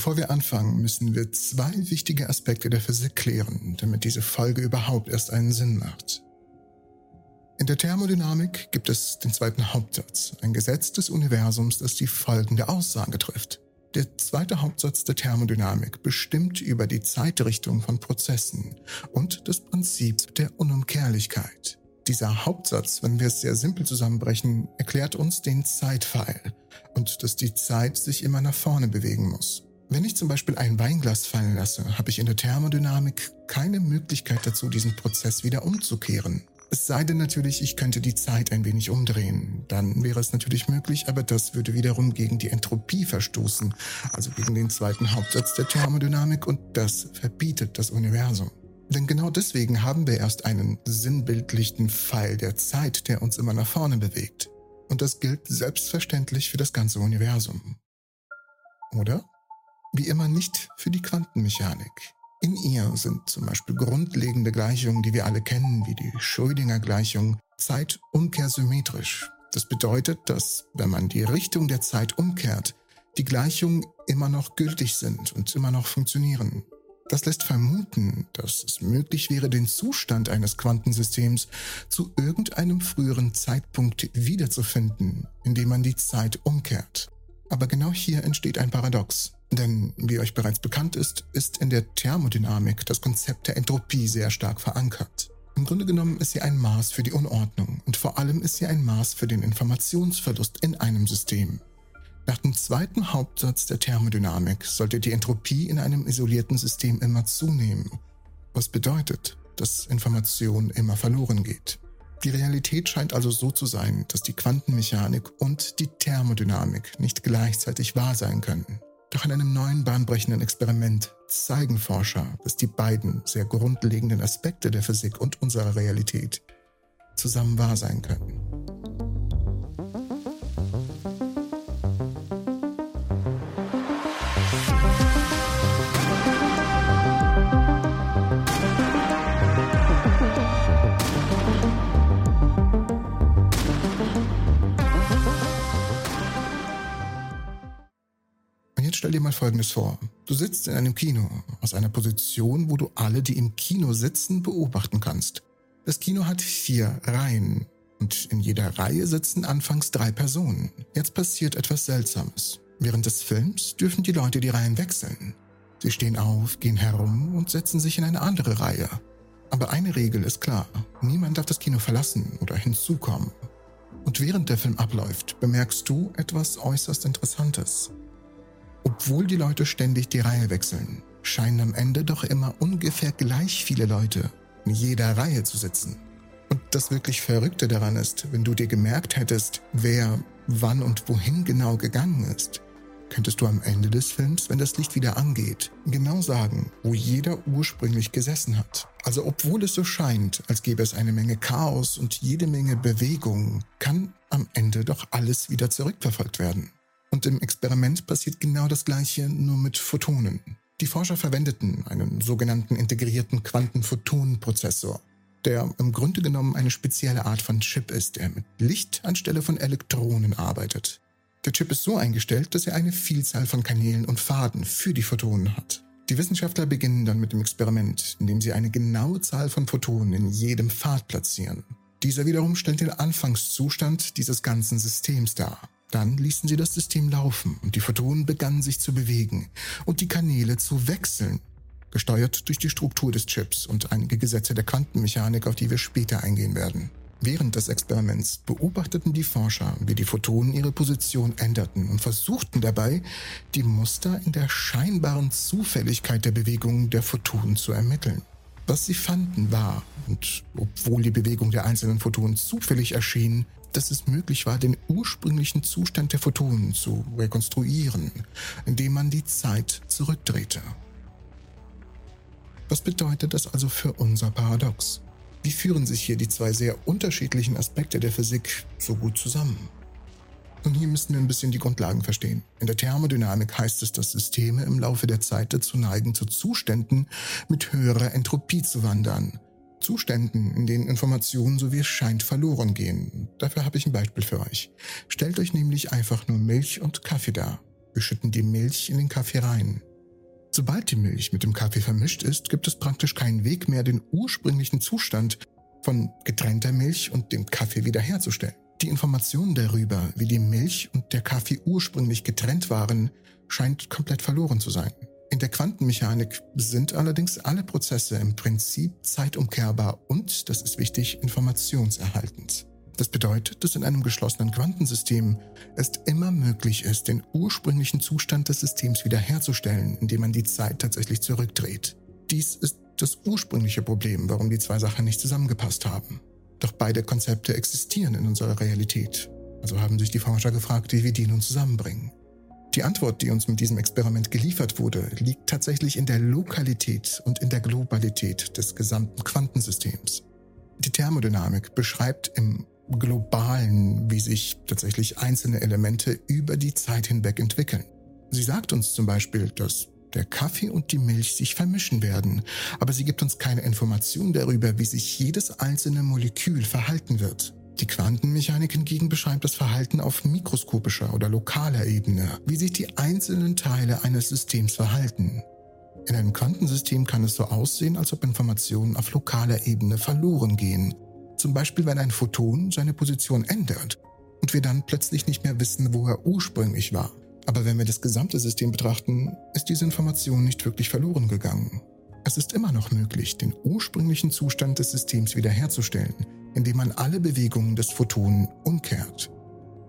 Bevor wir anfangen, müssen wir zwei wichtige Aspekte der Physik klären, damit diese Folge überhaupt erst einen Sinn macht. In der Thermodynamik gibt es den zweiten Hauptsatz, ein Gesetz des Universums, das die folgende Aussage trifft. Der zweite Hauptsatz der Thermodynamik bestimmt über die Zeitrichtung von Prozessen und das Prinzip der Unumkehrlichkeit. Dieser Hauptsatz, wenn wir es sehr simpel zusammenbrechen, erklärt uns den Zeitpfeil und dass die Zeit sich immer nach vorne bewegen muss. Wenn ich zum Beispiel ein Weinglas fallen lasse, habe ich in der Thermodynamik keine Möglichkeit dazu, diesen Prozess wieder umzukehren. Es sei denn natürlich, ich könnte die Zeit ein wenig umdrehen. Dann wäre es natürlich möglich, aber das würde wiederum gegen die Entropie verstoßen, also gegen den zweiten Hauptsatz der Thermodynamik und das verbietet das Universum. Denn genau deswegen haben wir erst einen sinnbildlichen Pfeil der Zeit, der uns immer nach vorne bewegt. Und das gilt selbstverständlich für das ganze Universum. Oder? Wie immer nicht für die Quantenmechanik. In ihr sind zum Beispiel grundlegende Gleichungen, die wir alle kennen, wie die Schrödinger-Gleichung, zeitumkehrsymmetrisch. Das bedeutet, dass, wenn man die Richtung der Zeit umkehrt, die Gleichungen immer noch gültig sind und immer noch funktionieren. Das lässt vermuten, dass es möglich wäre, den Zustand eines Quantensystems zu irgendeinem früheren Zeitpunkt wiederzufinden, indem man die Zeit umkehrt. Aber genau hier entsteht ein Paradox. Denn, wie euch bereits bekannt ist, ist in der Thermodynamik das Konzept der Entropie sehr stark verankert. Im Grunde genommen ist sie ein Maß für die Unordnung und vor allem ist sie ein Maß für den Informationsverlust in einem System. Nach dem zweiten Hauptsatz der Thermodynamik sollte die Entropie in einem isolierten System immer zunehmen, was bedeutet, dass Information immer verloren geht. Die Realität scheint also so zu sein, dass die Quantenmechanik und die Thermodynamik nicht gleichzeitig wahr sein können. Doch in einem neuen bahnbrechenden Experiment zeigen Forscher, dass die beiden sehr grundlegenden Aspekte der Physik und unserer Realität zusammen wahr sein können. Folgendes vor. Du sitzt in einem Kino, aus einer Position, wo du alle, die im Kino sitzen, beobachten kannst. Das Kino hat vier Reihen und in jeder Reihe sitzen anfangs drei Personen. Jetzt passiert etwas Seltsames. Während des Films dürfen die Leute die Reihen wechseln. Sie stehen auf, gehen herum und setzen sich in eine andere Reihe. Aber eine Regel ist klar. Niemand darf das Kino verlassen oder hinzukommen. Und während der Film abläuft, bemerkst du etwas äußerst Interessantes. Obwohl die Leute ständig die Reihe wechseln, scheinen am Ende doch immer ungefähr gleich viele Leute in jeder Reihe zu sitzen. Und das wirklich Verrückte daran ist, wenn du dir gemerkt hättest, wer wann und wohin genau gegangen ist, könntest du am Ende des Films, wenn das Licht wieder angeht, genau sagen, wo jeder ursprünglich gesessen hat. Also obwohl es so scheint, als gäbe es eine Menge Chaos und jede Menge Bewegung, kann am Ende doch alles wieder zurückverfolgt werden. Und im Experiment passiert genau das Gleiche, nur mit Photonen. Die Forscher verwendeten einen sogenannten integrierten Quantenphotonenprozessor, der im Grunde genommen eine spezielle Art von Chip ist, der mit Licht anstelle von Elektronen arbeitet. Der Chip ist so eingestellt, dass er eine Vielzahl von Kanälen und Faden für die Photonen hat. Die Wissenschaftler beginnen dann mit dem Experiment, indem sie eine genaue Zahl von Photonen in jedem Pfad platzieren. Dieser wiederum stellt den Anfangszustand dieses ganzen Systems dar. Dann ließen sie das System laufen und die Photonen begannen sich zu bewegen und die Kanäle zu wechseln, gesteuert durch die Struktur des Chips und einige Gesetze der Quantenmechanik, auf die wir später eingehen werden. Während des Experiments beobachteten die Forscher, wie die Photonen ihre Position änderten und versuchten dabei, die Muster in der scheinbaren Zufälligkeit der Bewegungen der Photonen zu ermitteln. Was sie fanden war, und obwohl die Bewegung der einzelnen Photonen zufällig erschien, dass es möglich war, den ursprünglichen Zustand der Photonen zu rekonstruieren, indem man die Zeit zurückdrehte. Was bedeutet das also für unser Paradox? Wie führen sich hier die zwei sehr unterschiedlichen Aspekte der Physik so gut zusammen? Und hier müssen wir ein bisschen die Grundlagen verstehen. In der Thermodynamik heißt es, dass Systeme im Laufe der Zeit dazu neigen, zu Zuständen mit höherer Entropie zu wandern. Zuständen, in denen Informationen so wie es scheint verloren gehen. Dafür habe ich ein Beispiel für euch. Stellt euch nämlich einfach nur Milch und Kaffee dar. Wir schütten die Milch in den Kaffee rein. Sobald die Milch mit dem Kaffee vermischt ist, gibt es praktisch keinen Weg mehr, den ursprünglichen Zustand von getrennter Milch und dem Kaffee wiederherzustellen. Die Information darüber, wie die Milch und der Kaffee ursprünglich getrennt waren, scheint komplett verloren zu sein. In der Quantenmechanik sind allerdings alle Prozesse im Prinzip zeitumkehrbar und, das ist wichtig, informationserhaltend. Das bedeutet, dass in einem geschlossenen Quantensystem es immer möglich ist, den ursprünglichen Zustand des Systems wiederherzustellen, indem man die Zeit tatsächlich zurückdreht. Dies ist das ursprüngliche Problem, warum die zwei Sachen nicht zusammengepasst haben. Doch beide Konzepte existieren in unserer Realität. Also haben sich die Forscher gefragt, wie wir die nun zusammenbringen. Die Antwort, die uns mit diesem Experiment geliefert wurde, liegt tatsächlich in der Lokalität und in der Globalität des gesamten Quantensystems. Die Thermodynamik beschreibt im globalen, wie sich tatsächlich einzelne Elemente über die Zeit hinweg entwickeln. Sie sagt uns zum Beispiel, dass der Kaffee und die Milch sich vermischen werden, aber sie gibt uns keine Information darüber, wie sich jedes einzelne Molekül verhalten wird. Die Quantenmechanik hingegen beschreibt das Verhalten auf mikroskopischer oder lokaler Ebene, wie sich die einzelnen Teile eines Systems verhalten. In einem Quantensystem kann es so aussehen, als ob Informationen auf lokaler Ebene verloren gehen, zum Beispiel, wenn ein Photon seine Position ändert und wir dann plötzlich nicht mehr wissen, wo er ursprünglich war. Aber wenn wir das gesamte System betrachten, ist diese Information nicht wirklich verloren gegangen. Es ist immer noch möglich, den ursprünglichen Zustand des Systems wiederherzustellen, indem man alle Bewegungen des Photonen umkehrt.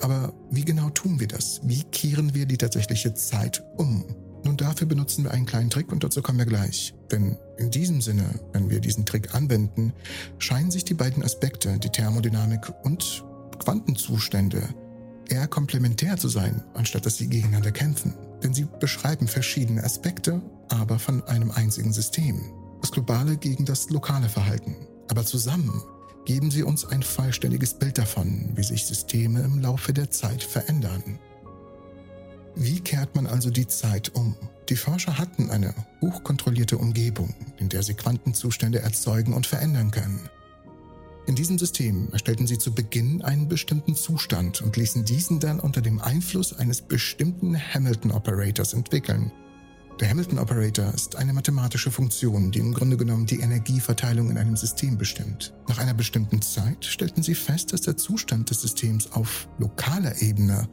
Aber wie genau tun wir das? Wie kehren wir die tatsächliche Zeit um? Nun, dafür benutzen wir einen kleinen Trick und dazu kommen wir gleich. Denn in diesem Sinne, wenn wir diesen Trick anwenden, scheinen sich die beiden Aspekte, die Thermodynamik und Quantenzustände, eher komplementär zu sein, anstatt dass sie gegeneinander kämpfen. Denn sie beschreiben verschiedene Aspekte, aber von einem einzigen System. Das globale gegen das lokale Verhalten. Aber zusammen geben sie uns ein vollständiges Bild davon, wie sich Systeme im Laufe der Zeit verändern. Wie kehrt man also die Zeit um? Die Forscher hatten eine hochkontrollierte Umgebung, in der sie Quantenzustände erzeugen und verändern können. In diesem System erstellten sie zu Beginn einen bestimmten Zustand und ließen diesen dann unter dem Einfluss eines bestimmten Hamilton-Operators entwickeln. Der Hamilton-Operator ist eine mathematische Funktion, die im Grunde genommen die Energieverteilung in einem System bestimmt. Nach einer bestimmten Zeit stellten sie fest, dass der Zustand des Systems auf lokaler Ebene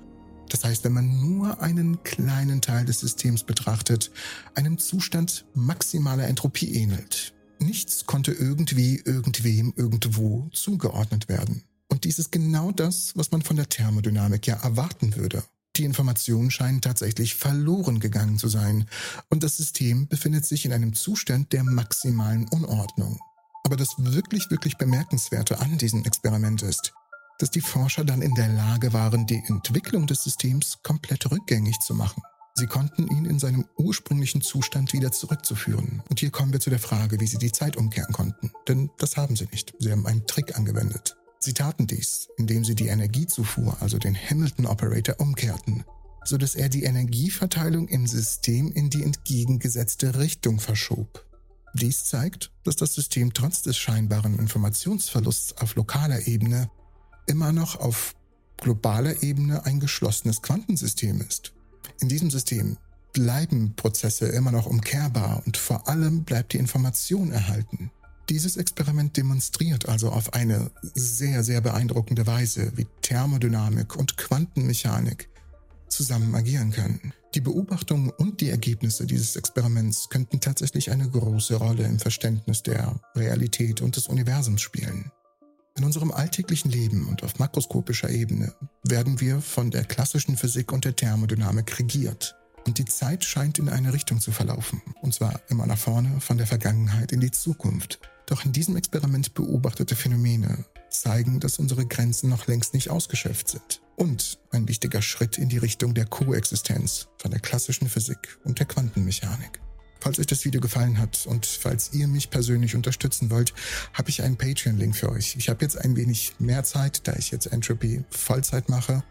das heißt, wenn man nur einen kleinen Teil des Systems betrachtet, einem Zustand maximaler Entropie ähnelt. Nichts konnte irgendwie irgendwem irgendwo zugeordnet werden. Und dies ist genau das, was man von der Thermodynamik ja erwarten würde. Die Informationen scheinen tatsächlich verloren gegangen zu sein und das System befindet sich in einem Zustand der maximalen Unordnung. Aber das wirklich, wirklich Bemerkenswerte an diesem Experiment ist, dass die Forscher dann in der Lage waren, die Entwicklung des Systems komplett rückgängig zu machen. Sie konnten ihn in seinem ursprünglichen Zustand wieder zurückzuführen. Und hier kommen wir zu der Frage, wie sie die Zeit umkehren konnten. Denn das haben sie nicht. Sie haben einen Trick angewendet. Sie taten dies, indem sie die Energiezufuhr, also den Hamilton-Operator, umkehrten, sodass er die Energieverteilung im System in die entgegengesetzte Richtung verschob. Dies zeigt, dass das System trotz des scheinbaren Informationsverlusts auf lokaler Ebene immer noch auf globaler Ebene ein geschlossenes Quantensystem ist. In diesem System bleiben Prozesse immer noch umkehrbar und vor allem bleibt die Information erhalten. Dieses Experiment demonstriert also auf eine sehr, sehr beeindruckende Weise, wie Thermodynamik und Quantenmechanik zusammen agieren können. Die Beobachtungen und die Ergebnisse dieses Experiments könnten tatsächlich eine große Rolle im Verständnis der Realität und des Universums spielen. In unserem alltäglichen Leben und auf makroskopischer Ebene werden wir von der klassischen Physik und der Thermodynamik regiert. Und die Zeit scheint in eine Richtung zu verlaufen, und zwar immer nach vorne, von der Vergangenheit in die Zukunft. Doch in diesem Experiment beobachtete Phänomene zeigen, dass unsere Grenzen noch längst nicht ausgeschöpft sind. Und ein wichtiger Schritt in die Richtung der Koexistenz von der klassischen Physik und der Quantenmechanik. Falls euch das Video gefallen hat und falls ihr mich persönlich unterstützen wollt, habe ich einen Patreon-Link für euch. Ich habe jetzt ein wenig mehr Zeit, da ich jetzt Entropy Vollzeit mache.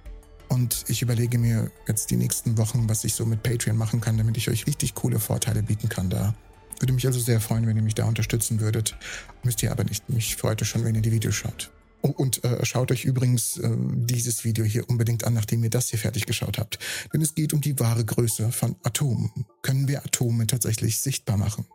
Und ich überlege mir jetzt die nächsten Wochen, was ich so mit Patreon machen kann, damit ich euch richtig coole Vorteile bieten kann da. Würde mich also sehr freuen, wenn ihr mich da unterstützen würdet. Müsst ihr aber nicht. Mich freut es schon, wenn ihr die Videos schaut. Oh, und äh, schaut euch übrigens äh, dieses Video hier unbedingt an, nachdem ihr das hier fertig geschaut habt. Denn es geht um die wahre Größe von Atomen. Können wir Atome tatsächlich sichtbar machen?